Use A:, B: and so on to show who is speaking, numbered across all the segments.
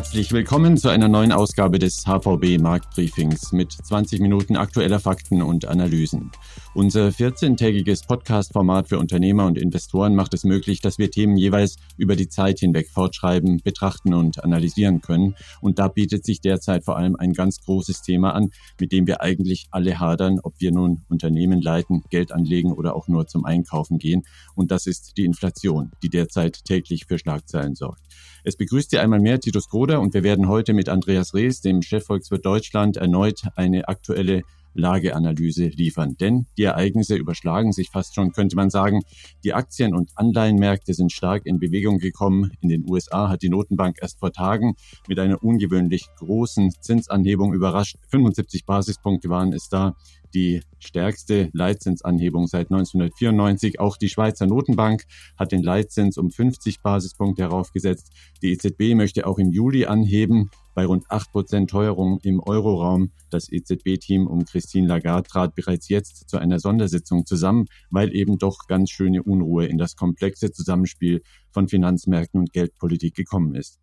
A: Herzlich willkommen zu einer neuen Ausgabe des HVB Marktbriefings mit 20 Minuten aktueller Fakten und Analysen. Unser 14-tägiges Podcast-Format für Unternehmer und Investoren macht es möglich, dass wir Themen jeweils über die Zeit hinweg fortschreiben, betrachten und analysieren können. Und da bietet sich derzeit vor allem ein ganz großes Thema an, mit dem wir eigentlich alle hadern, ob wir nun Unternehmen leiten, Geld anlegen oder auch nur zum Einkaufen gehen. Und das ist die Inflation, die derzeit täglich für Schlagzeilen sorgt. Es begrüßt Sie einmal mehr Titus Groder und wir werden heute mit Andreas Rees, dem Chefvolkswirt Deutschland, erneut eine aktuelle Lageanalyse liefern. Denn die Ereignisse überschlagen sich fast schon, könnte man sagen. Die Aktien- und Anleihenmärkte sind stark in Bewegung gekommen. In den USA hat die Notenbank erst vor Tagen mit einer ungewöhnlich großen Zinsanhebung überrascht. 75 Basispunkte waren es da die stärkste Leitzinsanhebung seit 1994. Auch die Schweizer Notenbank hat den Leitzins um 50 Basispunkte heraufgesetzt. Die EZB möchte auch im Juli anheben. Bei rund 8% Teuerung im Euroraum. Das EZB-Team um Christine Lagarde trat bereits jetzt zu einer Sondersitzung zusammen, weil eben doch ganz schöne Unruhe in das komplexe Zusammenspiel von Finanzmärkten und Geldpolitik gekommen ist.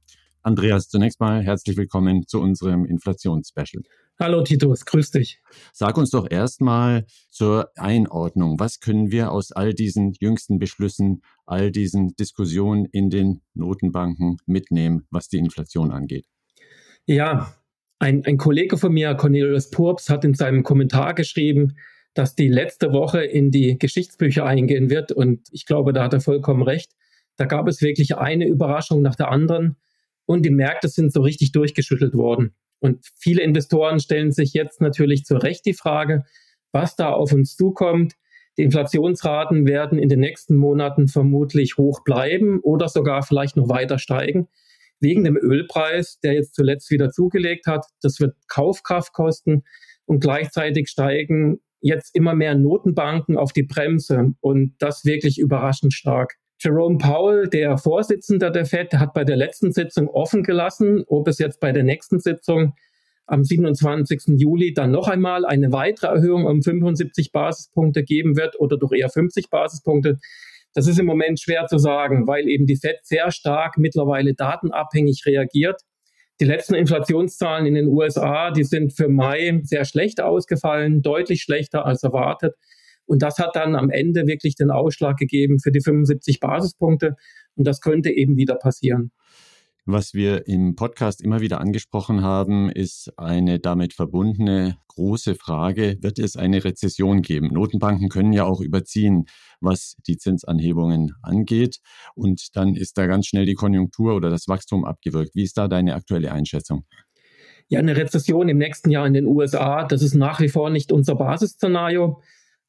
A: Andreas, zunächst mal herzlich willkommen zu unserem Inflationsspecial.
B: Hallo Titus, grüß dich.
A: Sag uns doch erstmal zur Einordnung, was können wir aus all diesen jüngsten Beschlüssen, all diesen Diskussionen in den Notenbanken mitnehmen, was die Inflation angeht?
B: Ja, ein, ein Kollege von mir, Cornelius Purps, hat in seinem Kommentar geschrieben, dass die letzte Woche in die Geschichtsbücher eingehen wird. Und ich glaube, da hat er vollkommen recht. Da gab es wirklich eine Überraschung nach der anderen. Und die Märkte sind so richtig durchgeschüttelt worden. Und viele Investoren stellen sich jetzt natürlich zu Recht die Frage, was da auf uns zukommt. Die Inflationsraten werden in den nächsten Monaten vermutlich hoch bleiben oder sogar vielleicht noch weiter steigen. Wegen dem Ölpreis, der jetzt zuletzt wieder zugelegt hat. Das wird Kaufkraft kosten und gleichzeitig steigen jetzt immer mehr Notenbanken auf die Bremse und das wirklich überraschend stark. Jerome Powell, der Vorsitzende der Fed, hat bei der letzten Sitzung offen gelassen, ob es jetzt bei der nächsten Sitzung am 27. Juli dann noch einmal eine weitere Erhöhung um 75 Basispunkte geben wird oder doch eher 50 Basispunkte. Das ist im Moment schwer zu sagen, weil eben die Fed sehr stark mittlerweile datenabhängig reagiert. Die letzten Inflationszahlen in den USA, die sind für Mai sehr schlecht ausgefallen, deutlich schlechter als erwartet. Und das hat dann am Ende wirklich den Ausschlag gegeben für die 75 Basispunkte. Und das könnte eben wieder passieren.
A: Was wir im Podcast immer wieder angesprochen haben, ist eine damit verbundene große Frage, wird es eine Rezession geben? Notenbanken können ja auch überziehen, was die Zinsanhebungen angeht. Und dann ist da ganz schnell die Konjunktur oder das Wachstum abgewirkt. Wie ist da deine aktuelle Einschätzung?
B: Ja, eine Rezession im nächsten Jahr in den USA, das ist nach wie vor nicht unser Basisszenario.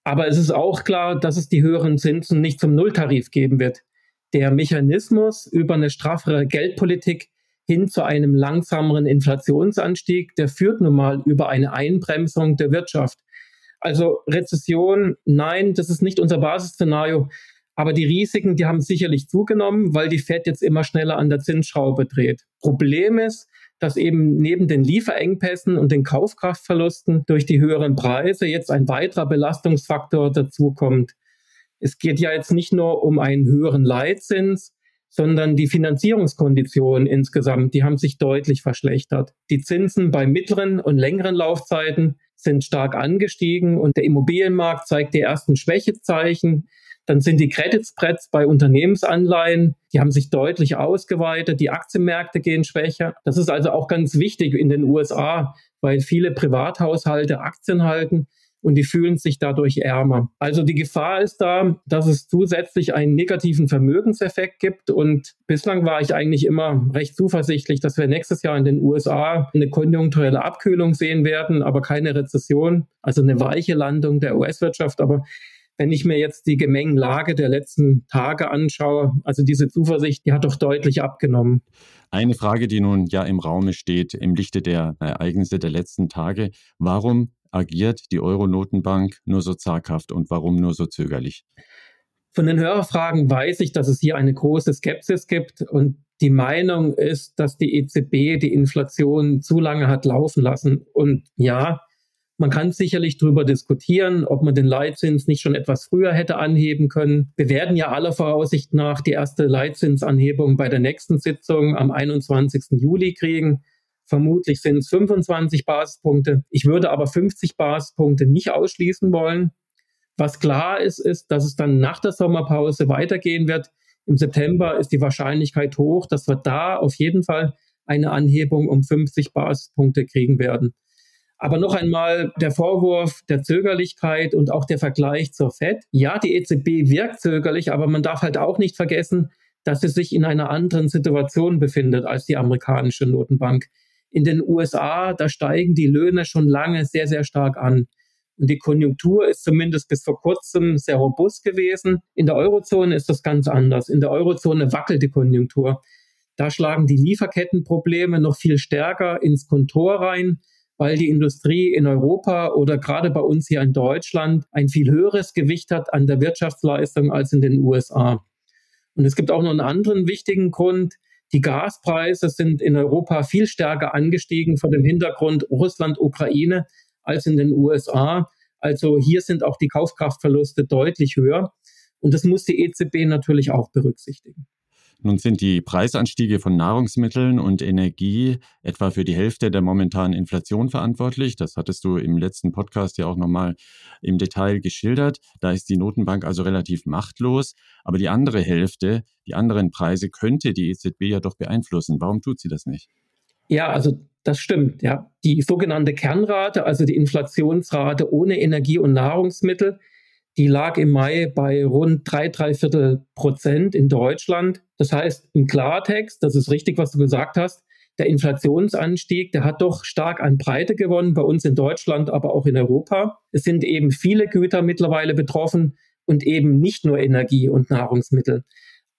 B: Aber es ist auch klar, dass es die höheren Zinsen nicht zum Nulltarif geben wird. Der Mechanismus über eine straffere Geldpolitik hin zu einem langsameren Inflationsanstieg, der führt nun mal über eine Einbremsung der Wirtschaft. Also Rezession, nein, das ist nicht unser Basisszenario. Aber die Risiken, die haben sicherlich zugenommen, weil die Fed jetzt immer schneller an der Zinsschraube dreht. Problem ist, dass eben neben den Lieferengpässen und den Kaufkraftverlusten durch die höheren Preise jetzt ein weiterer Belastungsfaktor dazukommt. Es geht ja jetzt nicht nur um einen höheren Leitzins, sondern die Finanzierungskonditionen insgesamt, die haben sich deutlich verschlechtert. Die Zinsen bei mittleren und längeren Laufzeiten sind stark angestiegen und der Immobilienmarkt zeigt die ersten Schwächezeichen. Dann sind die Credit Spreads bei Unternehmensanleihen, die haben sich deutlich ausgeweitet. Die Aktienmärkte gehen schwächer. Das ist also auch ganz wichtig in den USA, weil viele Privathaushalte Aktien halten und die fühlen sich dadurch ärmer. Also die Gefahr ist da, dass es zusätzlich einen negativen Vermögenseffekt gibt und bislang war ich eigentlich immer recht zuversichtlich, dass wir nächstes Jahr in den USA eine konjunkturelle Abkühlung sehen werden, aber keine Rezession, also eine weiche Landung der US-Wirtschaft, aber wenn ich mir jetzt die Gemengenlage der letzten Tage anschaue, also diese Zuversicht, die hat doch deutlich abgenommen.
A: Eine Frage, die nun ja im Raume steht, im Lichte der Ereignisse der letzten Tage. Warum agiert die Euro-Notenbank nur so zaghaft und warum nur so zögerlich?
B: Von den Hörerfragen weiß ich, dass es hier eine große Skepsis gibt und die Meinung ist, dass die EZB die Inflation zu lange hat laufen lassen. Und ja, Man kann sicherlich darüber diskutieren, ob man den Leitzins nicht schon etwas früher hätte anheben können. Wir werden ja aller Voraussicht nach die erste Leitzinsanhebung bei der nächsten Sitzung am 21. Juli kriegen. Vermutlich sind es 25 Basispunkte. Ich würde aber 50 Basispunkte nicht ausschließen wollen. Was klar ist, ist, dass es dann nach der Sommerpause weitergehen wird. Im September ist die Wahrscheinlichkeit hoch, dass wir da auf jeden Fall eine Anhebung um 50 Basispunkte kriegen werden. Aber noch einmal der Vorwurf der Zögerlichkeit und auch der Vergleich zur Fed. Ja, die EZB wirkt zögerlich, aber man darf halt auch nicht vergessen, dass sie sich in einer anderen Situation befindet als die amerikanische Notenbank. In den USA, da steigen die Löhne schon lange sehr, sehr stark an. Und die Konjunktur ist zumindest bis vor kurzem sehr robust gewesen. In der Eurozone ist das ganz anders. In der Eurozone wackelt die Konjunktur. Da schlagen die Lieferkettenprobleme noch viel stärker ins Kontor rein weil die Industrie in Europa oder gerade bei uns hier in Deutschland ein viel höheres Gewicht hat an der Wirtschaftsleistung als in den USA. Und es gibt auch noch einen anderen wichtigen Grund. Die Gaspreise sind in Europa viel stärker angestiegen vor dem Hintergrund Russland-Ukraine als in den USA. Also hier sind auch die Kaufkraftverluste deutlich höher. Und das muss die EZB natürlich auch berücksichtigen.
A: Nun sind die Preisanstiege von Nahrungsmitteln und Energie etwa für die Hälfte der momentanen Inflation verantwortlich. Das hattest du im letzten Podcast ja auch nochmal im Detail geschildert. Da ist die Notenbank also relativ machtlos. Aber die andere Hälfte, die anderen Preise, könnte die EZB ja doch beeinflussen. Warum tut sie das nicht?
B: Ja, also das stimmt. Ja, die sogenannte Kernrate, also die Inflationsrate ohne Energie und Nahrungsmittel, die lag im Mai bei rund drei, drei Viertel Prozent in Deutschland. Das heißt, im Klartext, das ist richtig, was du gesagt hast, der Inflationsanstieg, der hat doch stark an Breite gewonnen, bei uns in Deutschland, aber auch in Europa. Es sind eben viele Güter mittlerweile betroffen und eben nicht nur Energie und Nahrungsmittel.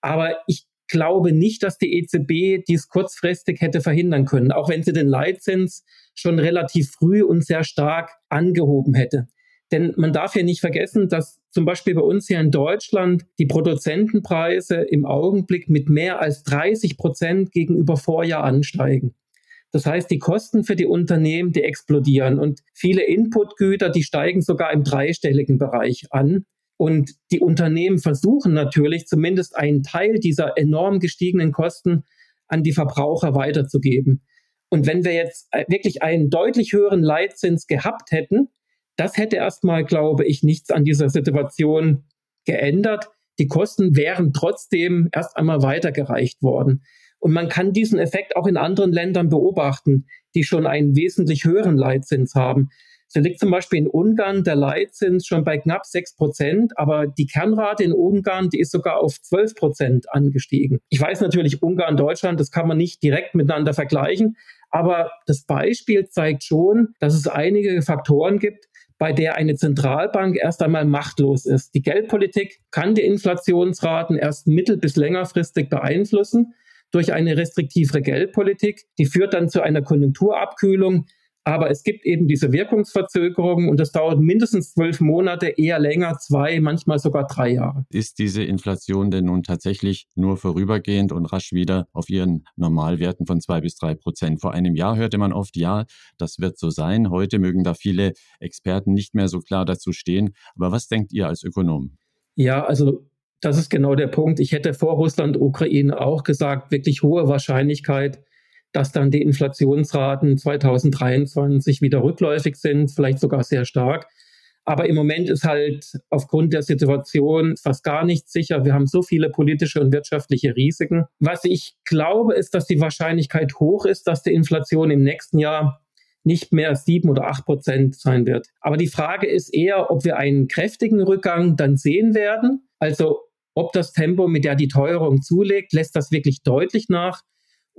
B: Aber ich glaube nicht, dass die EZB dies kurzfristig hätte verhindern können, auch wenn sie den Leitzins schon relativ früh und sehr stark angehoben hätte. Denn man darf ja nicht vergessen, dass zum Beispiel bei uns hier in Deutschland die Produzentenpreise im Augenblick mit mehr als 30 Prozent gegenüber Vorjahr ansteigen. Das heißt, die Kosten für die Unternehmen, die explodieren und viele Inputgüter, die steigen sogar im dreistelligen Bereich an. Und die Unternehmen versuchen natürlich zumindest einen Teil dieser enorm gestiegenen Kosten an die Verbraucher weiterzugeben. Und wenn wir jetzt wirklich einen deutlich höheren Leitzins gehabt hätten, das hätte erstmal, glaube ich, nichts an dieser Situation geändert. Die Kosten wären trotzdem erst einmal weitergereicht worden. Und man kann diesen Effekt auch in anderen Ländern beobachten, die schon einen wesentlich höheren Leitzins haben. So liegt zum Beispiel in Ungarn der Leitzins schon bei knapp sechs Prozent, aber die Kernrate in Ungarn, die ist sogar auf zwölf Prozent angestiegen. Ich weiß natürlich, Ungarn, Deutschland, das kann man nicht direkt miteinander vergleichen, aber das Beispiel zeigt schon, dass es einige Faktoren gibt, bei der eine Zentralbank erst einmal machtlos ist. Die Geldpolitik kann die Inflationsraten erst mittel- bis längerfristig beeinflussen durch eine restriktivere Geldpolitik. Die führt dann zu einer Konjunkturabkühlung. Aber es gibt eben diese Wirkungsverzögerung und das dauert mindestens zwölf Monate, eher länger, zwei, manchmal sogar drei Jahre.
A: Ist diese Inflation denn nun tatsächlich nur vorübergehend und rasch wieder auf ihren Normalwerten von zwei bis drei Prozent? Vor einem Jahr hörte man oft, ja, das wird so sein. Heute mögen da viele Experten nicht mehr so klar dazu stehen. Aber was denkt ihr als Ökonom?
B: Ja, also das ist genau der Punkt. Ich hätte vor Russland, Ukraine auch gesagt, wirklich hohe Wahrscheinlichkeit, dass dann die Inflationsraten 2023 wieder rückläufig sind, vielleicht sogar sehr stark. Aber im Moment ist halt aufgrund der Situation fast gar nichts sicher. Wir haben so viele politische und wirtschaftliche Risiken. Was ich glaube, ist, dass die Wahrscheinlichkeit hoch ist, dass die Inflation im nächsten Jahr nicht mehr sieben oder acht Prozent sein wird. Aber die Frage ist eher, ob wir einen kräftigen Rückgang dann sehen werden. Also ob das Tempo, mit der die Teuerung zulegt, lässt das wirklich deutlich nach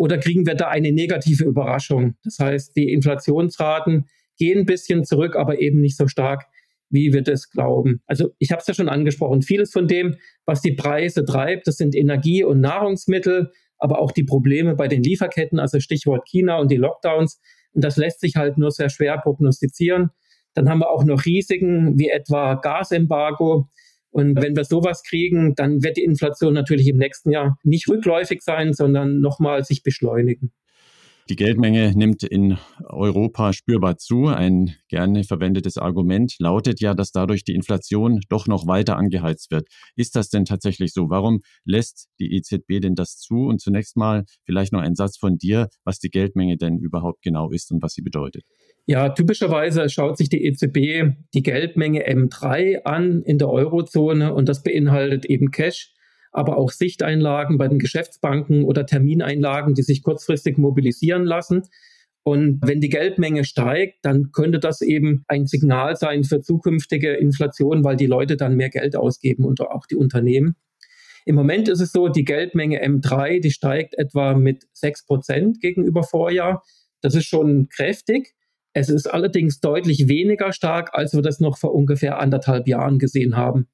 B: oder kriegen wir da eine negative Überraschung? Das heißt, die Inflationsraten gehen ein bisschen zurück, aber eben nicht so stark, wie wir das glauben. Also ich habe es ja schon angesprochen, vieles von dem, was die Preise treibt, das sind Energie- und Nahrungsmittel, aber auch die Probleme bei den Lieferketten, also Stichwort China und die Lockdowns. Und das lässt sich halt nur sehr schwer prognostizieren. Dann haben wir auch noch Risiken wie etwa Gasembargo, und wenn wir sowas kriegen, dann wird die Inflation natürlich im nächsten Jahr nicht rückläufig sein, sondern nochmal sich beschleunigen.
A: Die Geldmenge nimmt in Europa spürbar zu. Ein gerne verwendetes Argument lautet ja, dass dadurch die Inflation doch noch weiter angeheizt wird. Ist das denn tatsächlich so? Warum lässt die EZB denn das zu? Und zunächst mal vielleicht noch ein Satz von dir, was die Geldmenge denn überhaupt genau ist und was sie bedeutet.
B: Ja, typischerweise schaut sich die EZB die Geldmenge M3 an in der Eurozone und das beinhaltet eben Cash aber auch Sichteinlagen bei den Geschäftsbanken oder Termineinlagen, die sich kurzfristig mobilisieren lassen. Und wenn die Geldmenge steigt, dann könnte das eben ein Signal sein für zukünftige Inflation, weil die Leute dann mehr Geld ausgeben und auch die Unternehmen. Im Moment ist es so, die Geldmenge M3, die steigt etwa mit 6 Prozent gegenüber Vorjahr. Das ist schon kräftig. Es ist allerdings deutlich weniger stark, als wir das noch vor ungefähr anderthalb Jahren gesehen haben.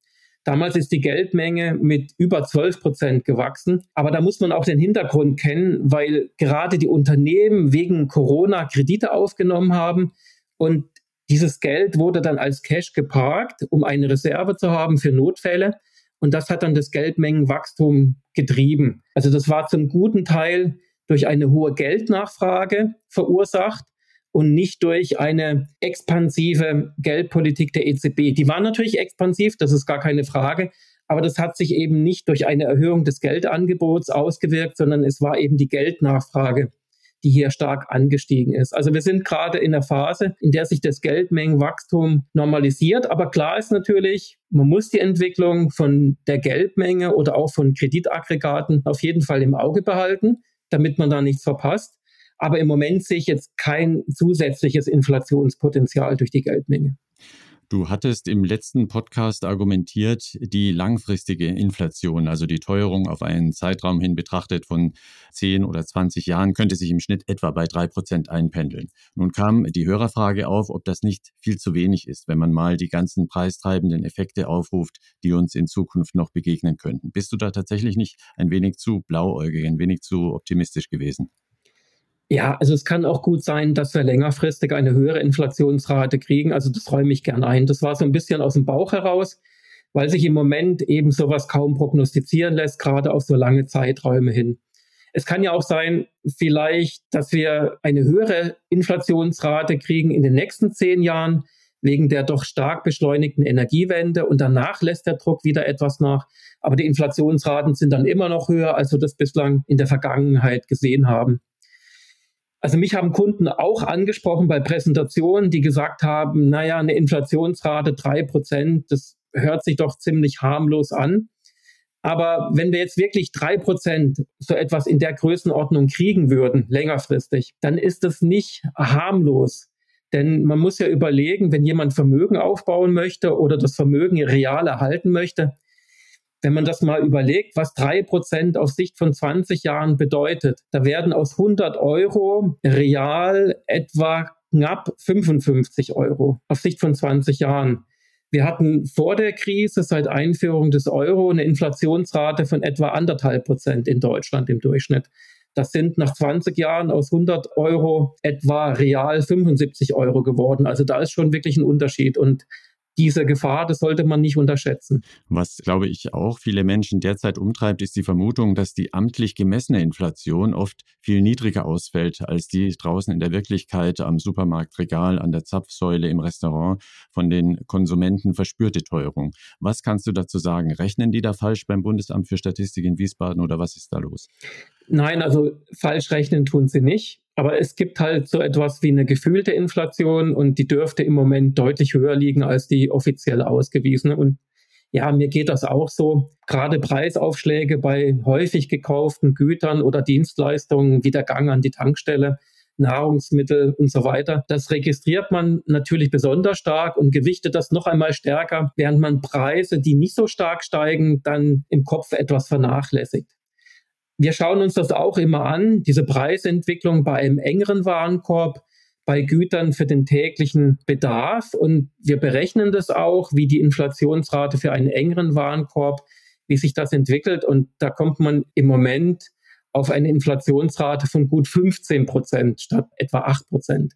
B: Damals ist die Geldmenge mit über 12 Prozent gewachsen. Aber da muss man auch den Hintergrund kennen, weil gerade die Unternehmen wegen Corona Kredite aufgenommen haben und dieses Geld wurde dann als Cash geparkt, um eine Reserve zu haben für Notfälle. Und das hat dann das Geldmengenwachstum getrieben. Also das war zum guten Teil durch eine hohe Geldnachfrage verursacht und nicht durch eine expansive Geldpolitik der EZB. Die war natürlich expansiv, das ist gar keine Frage, aber das hat sich eben nicht durch eine Erhöhung des Geldangebots ausgewirkt, sondern es war eben die Geldnachfrage, die hier stark angestiegen ist. Also wir sind gerade in der Phase, in der sich das Geldmengenwachstum normalisiert. Aber klar ist natürlich, man muss die Entwicklung von der Geldmenge oder auch von Kreditaggregaten auf jeden Fall im Auge behalten, damit man da nichts verpasst. Aber im Moment sehe ich jetzt kein zusätzliches Inflationspotenzial durch die Geldmenge.
A: Du hattest im letzten Podcast argumentiert, die langfristige Inflation, also die Teuerung auf einen Zeitraum hin betrachtet von 10 oder 20 Jahren, könnte sich im Schnitt etwa bei drei Prozent einpendeln. Nun kam die Hörerfrage auf, ob das nicht viel zu wenig ist, wenn man mal die ganzen preistreibenden Effekte aufruft, die uns in Zukunft noch begegnen könnten. Bist du da tatsächlich nicht ein wenig zu blauäugig, ein wenig zu optimistisch gewesen?
B: Ja, also es kann auch gut sein, dass wir längerfristig eine höhere Inflationsrate kriegen. Also das räume ich gern ein. Das war so ein bisschen aus dem Bauch heraus, weil sich im Moment eben sowas kaum prognostizieren lässt, gerade auf so lange Zeiträume hin. Es kann ja auch sein, vielleicht, dass wir eine höhere Inflationsrate kriegen in den nächsten zehn Jahren wegen der doch stark beschleunigten Energiewende und danach lässt der Druck wieder etwas nach. Aber die Inflationsraten sind dann immer noch höher, als wir das bislang in der Vergangenheit gesehen haben. Also mich haben Kunden auch angesprochen bei Präsentationen, die gesagt haben, naja, eine Inflationsrate drei Prozent, das hört sich doch ziemlich harmlos an. Aber wenn wir jetzt wirklich drei Prozent so etwas in der Größenordnung kriegen würden, längerfristig, dann ist das nicht harmlos. Denn man muss ja überlegen, wenn jemand Vermögen aufbauen möchte oder das Vermögen real erhalten möchte, wenn man das mal überlegt, was drei Prozent auf Sicht von 20 Jahren bedeutet, da werden aus 100 Euro real etwa knapp 55 Euro auf Sicht von 20 Jahren. Wir hatten vor der Krise seit Einführung des Euro eine Inflationsrate von etwa anderthalb Prozent in Deutschland im Durchschnitt. Das sind nach 20 Jahren aus 100 Euro etwa real 75 Euro geworden. Also da ist schon wirklich ein Unterschied. Und diese Gefahr, das sollte man nicht unterschätzen.
A: Was, glaube ich, auch viele Menschen derzeit umtreibt, ist die Vermutung, dass die amtlich gemessene Inflation oft viel niedriger ausfällt als die draußen in der Wirklichkeit am Supermarktregal, an der Zapfsäule, im Restaurant von den Konsumenten verspürte Teuerung. Was kannst du dazu sagen? Rechnen die da falsch beim Bundesamt für Statistik in Wiesbaden oder was ist da los?
B: Nein, also falsch rechnen tun sie nicht. Aber es gibt halt so etwas wie eine gefühlte Inflation und die dürfte im Moment deutlich höher liegen als die offiziell ausgewiesene. Und ja, mir geht das auch so. Gerade Preisaufschläge bei häufig gekauften Gütern oder Dienstleistungen wie der Gang an die Tankstelle, Nahrungsmittel und so weiter. Das registriert man natürlich besonders stark und gewichtet das noch einmal stärker, während man Preise, die nicht so stark steigen, dann im Kopf etwas vernachlässigt. Wir schauen uns das auch immer an, diese Preisentwicklung bei einem engeren Warenkorb, bei Gütern für den täglichen Bedarf. Und wir berechnen das auch, wie die Inflationsrate für einen engeren Warenkorb, wie sich das entwickelt. Und da kommt man im Moment auf eine Inflationsrate von gut 15 Prozent statt etwa 8 Prozent.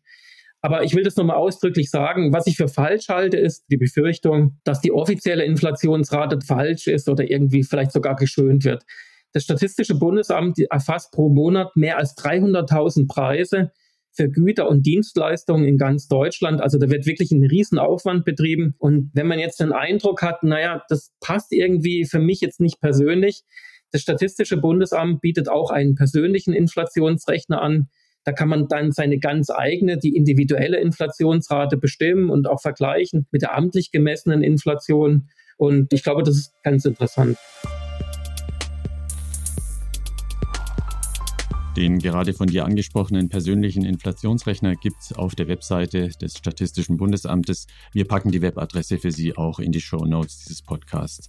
B: Aber ich will das nochmal ausdrücklich sagen. Was ich für falsch halte, ist die Befürchtung, dass die offizielle Inflationsrate falsch ist oder irgendwie vielleicht sogar geschönt wird. Das Statistische Bundesamt erfasst pro Monat mehr als 300.000 Preise für Güter und Dienstleistungen in ganz Deutschland. Also da wird wirklich ein Riesenaufwand betrieben. Und wenn man jetzt den Eindruck hat, naja, das passt irgendwie für mich jetzt nicht persönlich, das Statistische Bundesamt bietet auch einen persönlichen Inflationsrechner an. Da kann man dann seine ganz eigene, die individuelle Inflationsrate bestimmen und auch vergleichen mit der amtlich gemessenen Inflation. Und ich glaube, das ist ganz interessant.
A: Den gerade von dir angesprochenen persönlichen Inflationsrechner gibt es auf der Webseite des Statistischen Bundesamtes. Wir packen die Webadresse für Sie auch in die Show Notes dieses Podcasts.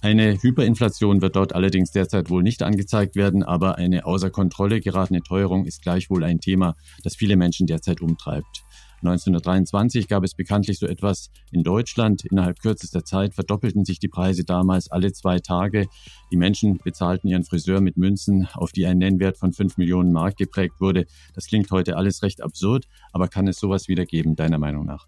A: Eine Hyperinflation wird dort allerdings derzeit wohl nicht angezeigt werden, aber eine außer Kontrolle geratene Teuerung ist gleichwohl ein Thema, das viele Menschen derzeit umtreibt. 1923 gab es bekanntlich so etwas in Deutschland. Innerhalb kürzester Zeit verdoppelten sich die Preise damals alle zwei Tage. Die Menschen bezahlten ihren Friseur mit Münzen, auf die ein Nennwert von 5 Millionen Mark geprägt wurde. Das klingt heute alles recht absurd, aber kann es sowas wieder geben, deiner Meinung nach?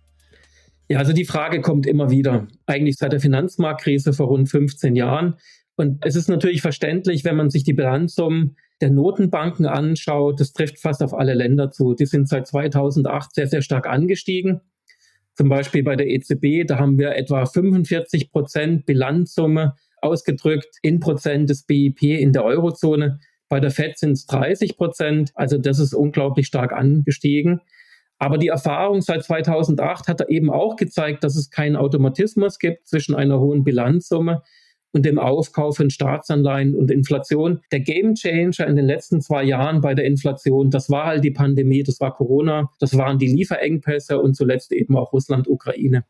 B: Ja, also die Frage kommt immer wieder. Eigentlich seit der Finanzmarktkrise vor rund 15 Jahren. Und es ist natürlich verständlich, wenn man sich die Bilanzsummen der Notenbanken anschaut, das trifft fast auf alle Länder zu. Die sind seit 2008 sehr, sehr stark angestiegen. Zum Beispiel bei der EZB, da haben wir etwa 45 Prozent Bilanzsumme ausgedrückt in Prozent des BIP in der Eurozone. Bei der FED sind es 30 Prozent. Also das ist unglaublich stark angestiegen. Aber die Erfahrung seit 2008 hat eben auch gezeigt, dass es keinen Automatismus gibt zwischen einer hohen Bilanzsumme und dem Aufkauf von Staatsanleihen und Inflation. Der Gamechanger in den letzten zwei Jahren bei der Inflation, das war halt die Pandemie, das war Corona, das waren die Lieferengpässe und zuletzt eben auch Russland, Ukraine.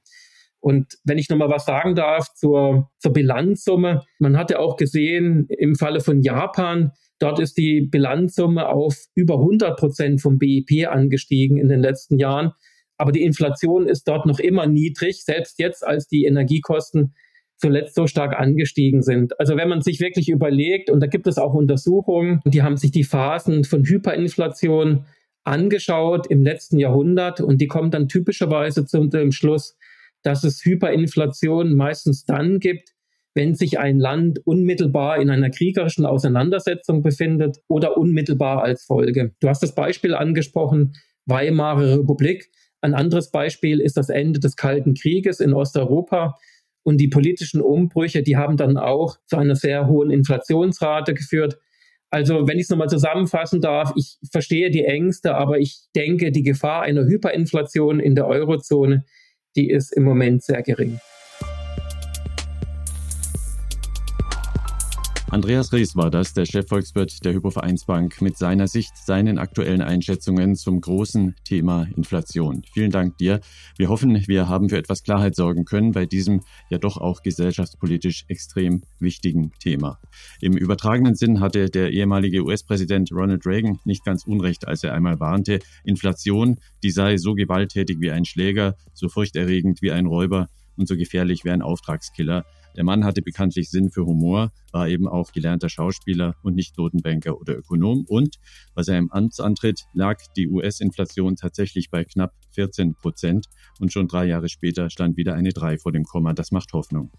B: Und wenn ich nochmal was sagen darf zur, zur Bilanzsumme, man hat ja auch gesehen, im Falle von Japan, dort ist die Bilanzsumme auf über 100 Prozent vom BIP angestiegen in den letzten Jahren. Aber die Inflation ist dort noch immer niedrig, selbst jetzt, als die Energiekosten zuletzt so stark angestiegen sind. Also wenn man sich wirklich überlegt, und da gibt es auch Untersuchungen, die haben sich die Phasen von Hyperinflation angeschaut im letzten Jahrhundert und die kommen dann typischerweise zu dem Schluss, dass es Hyperinflation meistens dann gibt, wenn sich ein Land unmittelbar in einer kriegerischen Auseinandersetzung befindet oder unmittelbar als Folge. Du hast das Beispiel angesprochen, Weimarer Republik. Ein anderes Beispiel ist das Ende des Kalten Krieges in Osteuropa. Und die politischen Umbrüche, die haben dann auch zu einer sehr hohen Inflationsrate geführt. Also wenn ich es nochmal zusammenfassen darf, ich verstehe die Ängste, aber ich denke, die Gefahr einer Hyperinflation in der Eurozone, die ist im Moment sehr gering.
A: Andreas Ries war das, der Chefvolkswirt der Hypovereinsbank, mit seiner Sicht, seinen aktuellen Einschätzungen zum großen Thema Inflation. Vielen Dank dir. Wir hoffen, wir haben für etwas Klarheit sorgen können bei diesem ja doch auch gesellschaftspolitisch extrem wichtigen Thema. Im übertragenen Sinn hatte der ehemalige US-Präsident Ronald Reagan nicht ganz unrecht, als er einmal warnte, Inflation, die sei so gewalttätig wie ein Schläger, so furchterregend wie ein Räuber und so gefährlich wie ein Auftragskiller. Der Mann hatte bekanntlich Sinn für Humor, war eben auch gelernter Schauspieler und nicht Notenbanker oder Ökonom. Und bei seinem Amtsantritt lag die US-Inflation tatsächlich bei knapp 14 Prozent. Und schon drei Jahre später stand wieder eine 3 vor dem Komma. Das macht Hoffnung.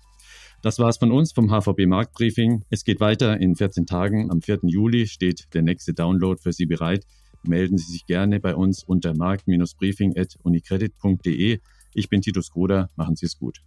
A: Das war's von uns vom HVB Marktbriefing. Es geht weiter in 14 Tagen. Am 4. Juli steht der nächste Download für Sie bereit. Melden Sie sich gerne bei uns unter markt-briefing.unicredit.de. Ich bin Titus Gruder. Machen Sie es gut.